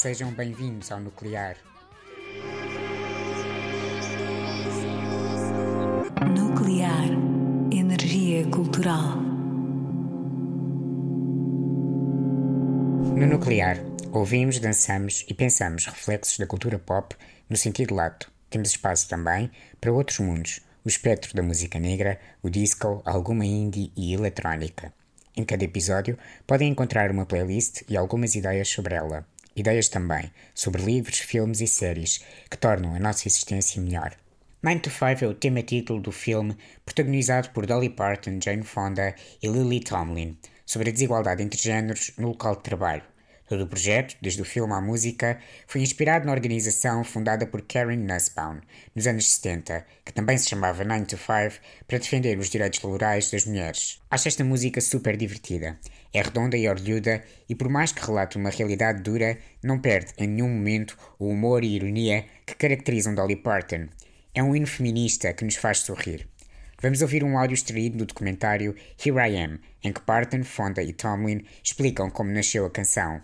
sejam bem-vindos ao Nuclear. Nuclear. Energia cultural. No Nuclear, ouvimos, dançamos e pensamos reflexos da cultura pop no sentido lato. Temos espaço também para outros mundos, o espectro da música negra, o disco, alguma indie e eletrónica. Em cada episódio podem encontrar uma playlist e algumas ideias sobre ela. Ideias também sobre livros, filmes e séries que tornam a nossa existência melhor. 9 to 5 é o tema título do filme protagonizado por Dolly Parton, Jane Fonda e Lily Tomlin sobre a desigualdade entre géneros no local de trabalho. Todo o projeto, desde o filme à música, foi inspirado na organização fundada por Karen Nussbaum nos anos 70, que também se chamava 9 to 5, para defender os direitos laborais das mulheres. Acho esta música super divertida. É redonda e orlhuda e, por mais que relate uma realidade dura, não perde em nenhum momento o humor e ironia que caracterizam Dolly Parton. É um hino feminista que nos faz sorrir. Vamos ouvir um áudio extraído do documentário Here I Am, em que Parton, Fonda e Tomlin explicam como nasceu a canção.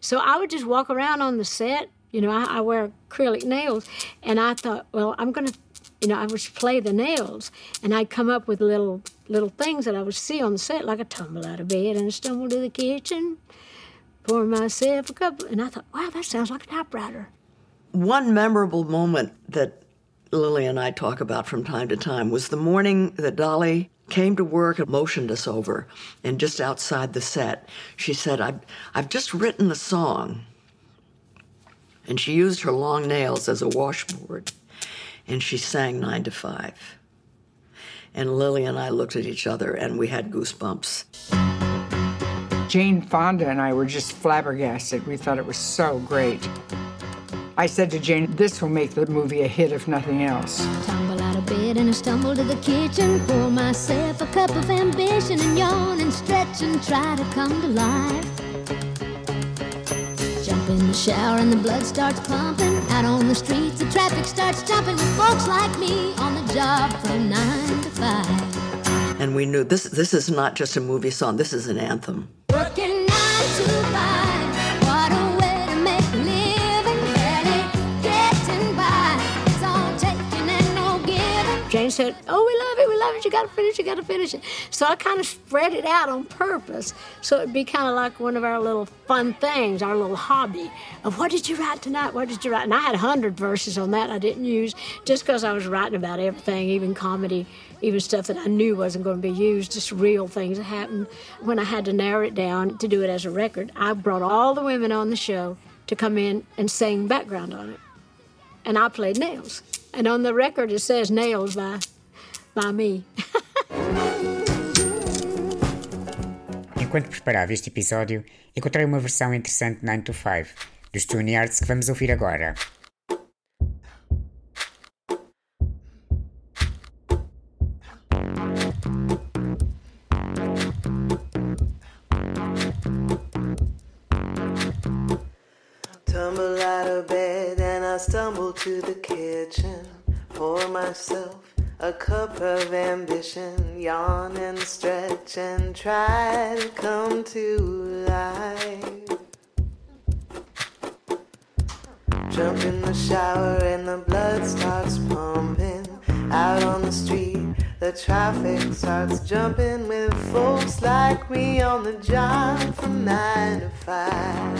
So I would just walk around on the set. You know, I, I wear acrylic nails, and I thought, well, I'm gonna, you know, I would play the nails, and I'd come up with little little things that I would see on the set, like a tumble out of bed and stumble to the kitchen, pour myself a cup, and I thought, wow, that sounds like a typewriter. One memorable moment that Lily and I talk about from time to time was the morning that Dolly came to work and motioned us over. And just outside the set, she said, I've, I've just written a song. And she used her long nails as a washboard. And she sang nine to five. And Lily and I looked at each other and we had goosebumps. Jane Fonda and I were just flabbergasted. We thought it was so great. I said to Jane, this will make the movie a hit if nothing else. Tumble out of bed and I stumble to the kitchen. Pour myself a cup of ambition and yawn and stretch and try to come to life. Jump in the shower and the blood starts pumping. Out on the streets, the traffic starts jumping with folks like me on the job from nine to five. And we knew this, this is not just a movie song, this is an anthem. Working Jane said, oh, we love it, we love it. You got to finish. You got to finish it. So I kind of spread it out on purpose, so it'd be kind of like one of our little fun things, our little hobby of what did you write tonight? What did you write? And I had a hundred verses on that I didn't use just because I was writing about everything, even comedy, even stuff that I knew wasn't going to be used, just real things that happened. When I had to narrow it down to do it as a record, I brought all the women on the show to come in and sing background on it. And I played nails. And on the record it says nails by, by me. Enquanto preparava este episódio, encontrei uma versão interessante de 9 to 5, dos Tune Arts que vamos ouvir agora. A cup of ambition. Yawn and stretch and try to come to life. Jump in the shower and the blood starts pumping. Out on the street, the traffic starts jumping with folks like me on the job from nine to five.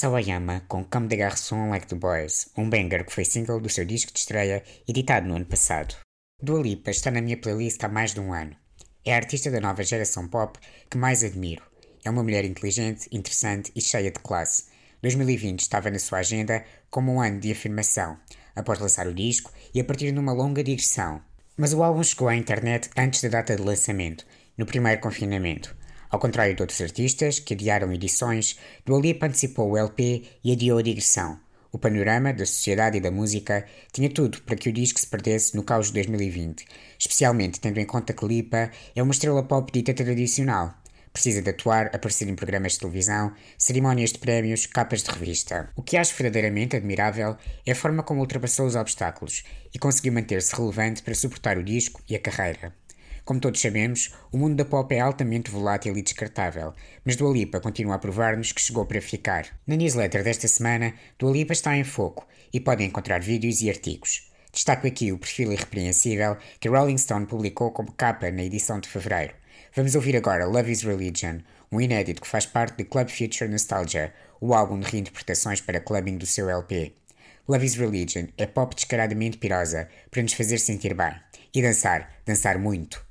Sawayama com Come the Garçon Like the Boys, um banger que foi single do seu disco de estreia, editado no ano passado. Dua Lipa está na minha playlist há mais de um ano. É a artista da nova geração pop que mais admiro. É uma mulher inteligente, interessante e cheia de classe. 2020 estava na sua agenda como um ano de afirmação, após lançar o disco e a partir de uma longa digressão. Mas o álbum chegou à internet antes da data de lançamento, no primeiro confinamento. Ao contrário de outros artistas que adiaram edições, Dua Lipa antecipou o LP e adiou a digressão. O panorama da sociedade e da música tinha tudo para que o disco se perdesse no caos de 2020, especialmente tendo em conta que Lipa é uma estrela pop dita tradicional. Precisa de atuar, aparecer em programas de televisão, cerimónias de prémios, capas de revista. O que acho verdadeiramente admirável é a forma como ultrapassou os obstáculos e conseguiu manter-se relevante para suportar o disco e a carreira. Como todos sabemos, o mundo da pop é altamente volátil e descartável, mas Dua Lipa continua a provar-nos que chegou para ficar. Na newsletter desta semana, Dua Lipa está em foco e podem encontrar vídeos e artigos. Destaco aqui o perfil irrepreensível que Rolling Stone publicou como capa na edição de fevereiro. Vamos ouvir agora Love is Religion, um inédito que faz parte de Club Future Nostalgia, o álbum de reinterpretações para clubbing do seu LP. Love is Religion é pop descaradamente pirosa para nos fazer sentir bem. E dançar, dançar muito.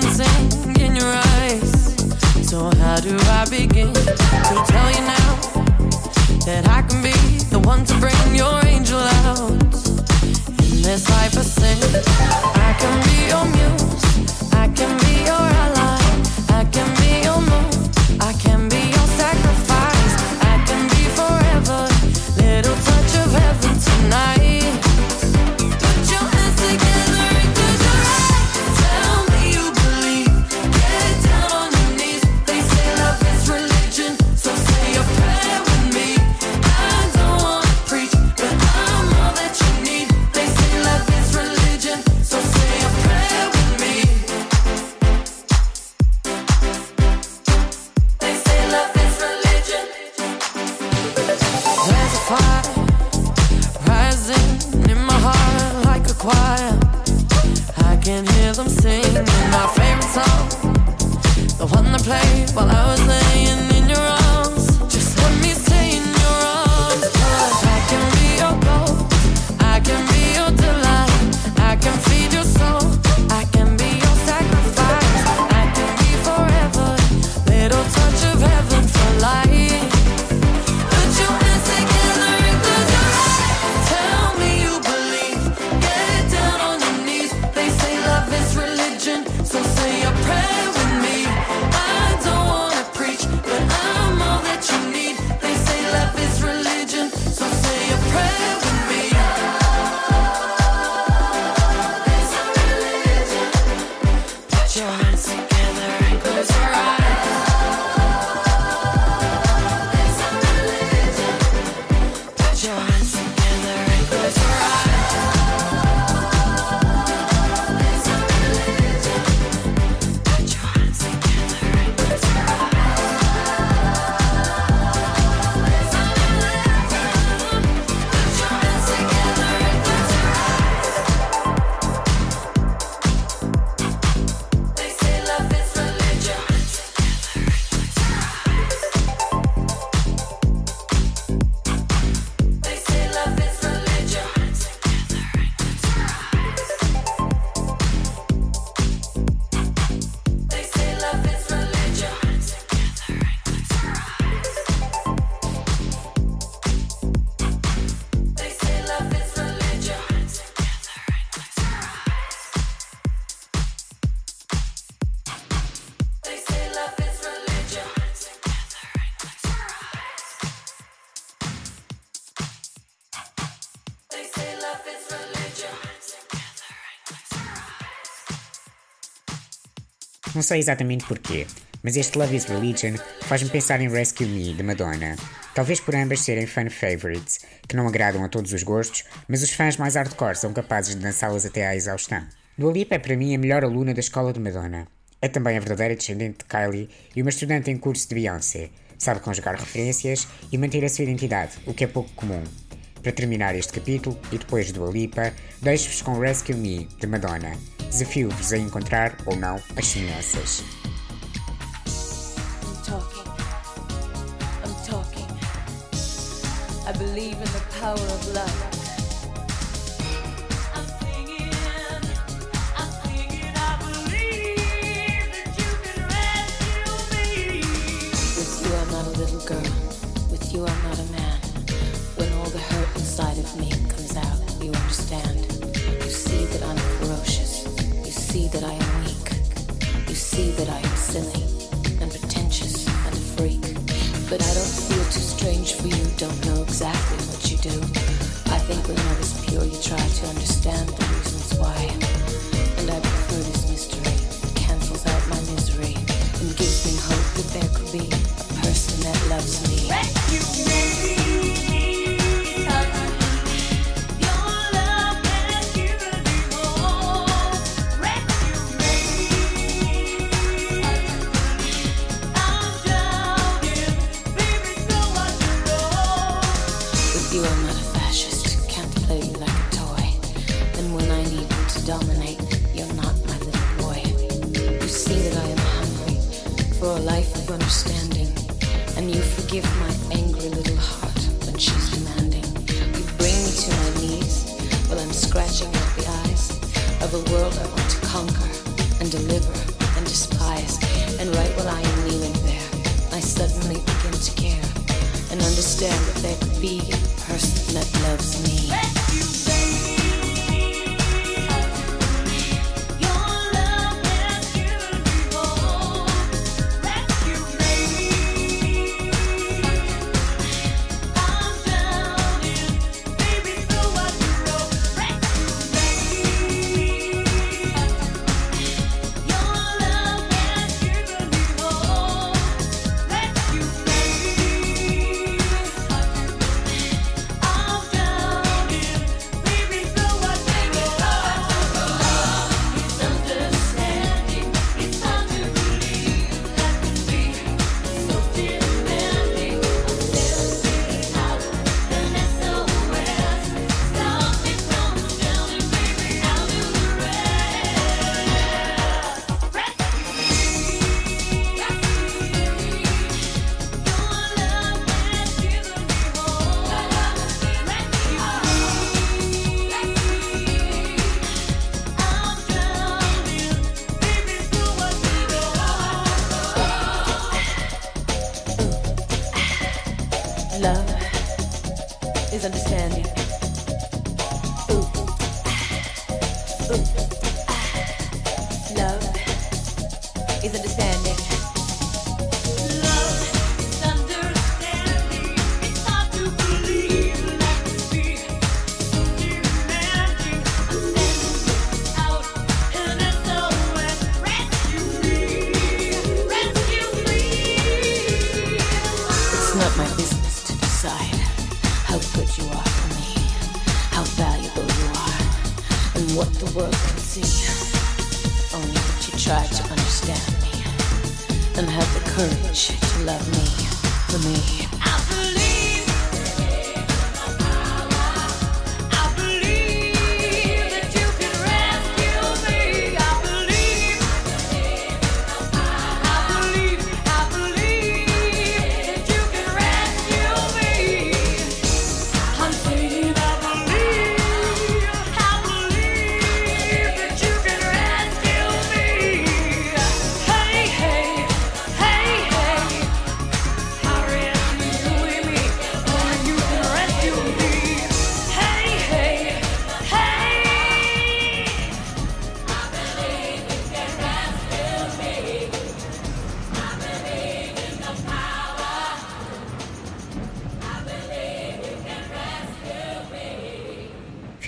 dancing in your eyes. So, how do I begin to tell you now that I can be the one to bring your angel out? In this life I sin? I can be your muse, I can be your ally. Não sei exatamente porquê, mas este Love is Religion faz-me pensar em Rescue Me, de Madonna. Talvez por ambas serem fan favorites, que não agradam a todos os gostos, mas os fãs mais hardcore são capazes de dançá-las até à exaustão. Dua Lipa é para mim a melhor aluna da escola de Madonna. É também a verdadeira descendente de Kylie e uma estudante em curso de Beyoncé. Sabe conjugar referências e manter a sua identidade, o que é pouco comum. Para terminar este capítulo, e depois de Dua deixo-vos com Rescue Me, de Madonna. Desafio-vos a encontrar, ou não, as semelhanças. I believe in the power of love. Silly and pretentious and a freak. But I don't feel too strange for you, don't know exactly what you do. I think when I was pure, you tried to understand the reasons why. And I prefer this mystery. It cancels out my misery and gives me hope that there could be a person that loves me. With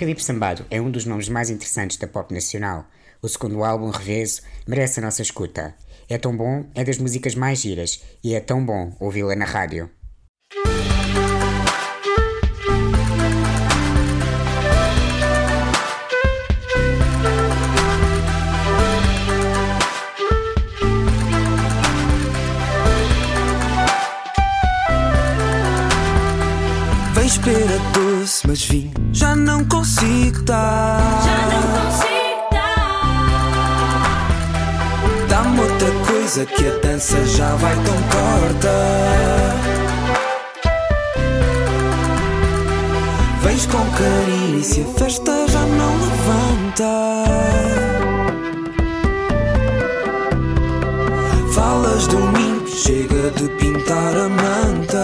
Filipe Sambado é um dos nomes mais interessantes da pop nacional. O segundo álbum, Reveso, merece a nossa escuta. É Tão Bom é das músicas mais giras e é tão bom ouvi-la na rádio. Vens pera doce, mas vinho já não consigo dar. Já não consigo dar. Dá-me outra coisa que a dança já vai tão corta. Vens com carinho e se a festa já não levanta. Falas do mim, chega de pintar a manta.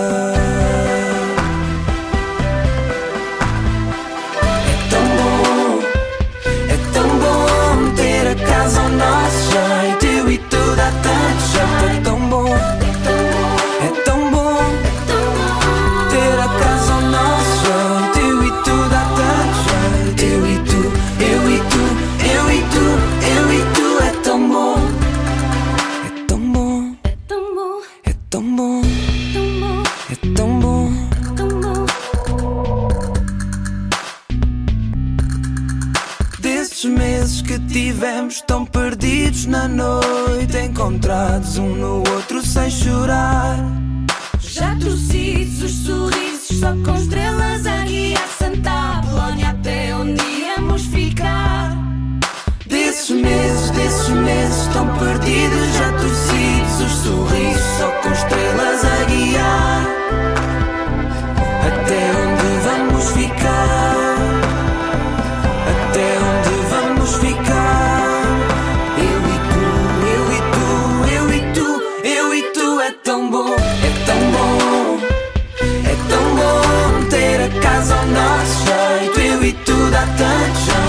the job.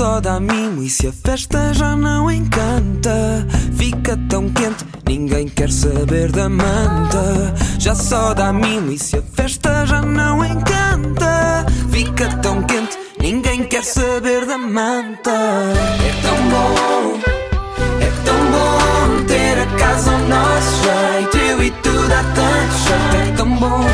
Só dá mimo e se a festa já não encanta Fica tão quente, ninguém quer saber da manta. Já só dá mimo e se a festa já não encanta Fica tão quente, ninguém quer saber da manta. É tão bom, é tão bom ter a casa ao nosso jeito Eu e tu dá tanto jeito. É tão bom,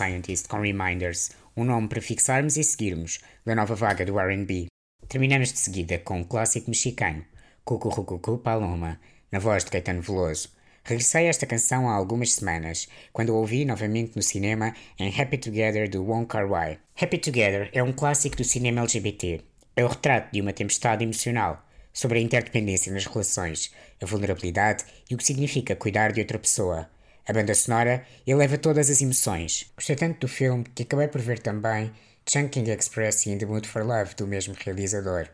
Scientist com Reminders, um nome para fixarmos e seguirmos da nova vaga do R&B. Terminamos de seguida com um clássico mexicano, Cucurucucu Paloma, na voz de Caetano Veloso. Regressei a esta canção há algumas semanas, quando a ouvi novamente no cinema em Happy Together do Wong Kar-wai. Happy Together é um clássico do cinema LGBT. É o retrato de uma tempestade emocional sobre a interdependência nas relações, a vulnerabilidade e o que significa cuidar de outra pessoa. A banda sonora eleva todas as emoções. Gostei tanto do filme que acabei por ver também Chunking Express e In the Mood for Love do mesmo realizador.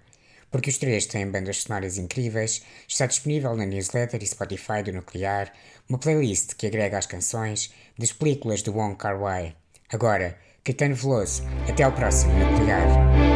Porque os três têm bandas sonoras incríveis, está disponível na newsletter e Spotify do Nuclear uma playlist que agrega as canções das películas do Wong Kar-wai. Agora, Caetano Veloso, até ao próximo Nuclear.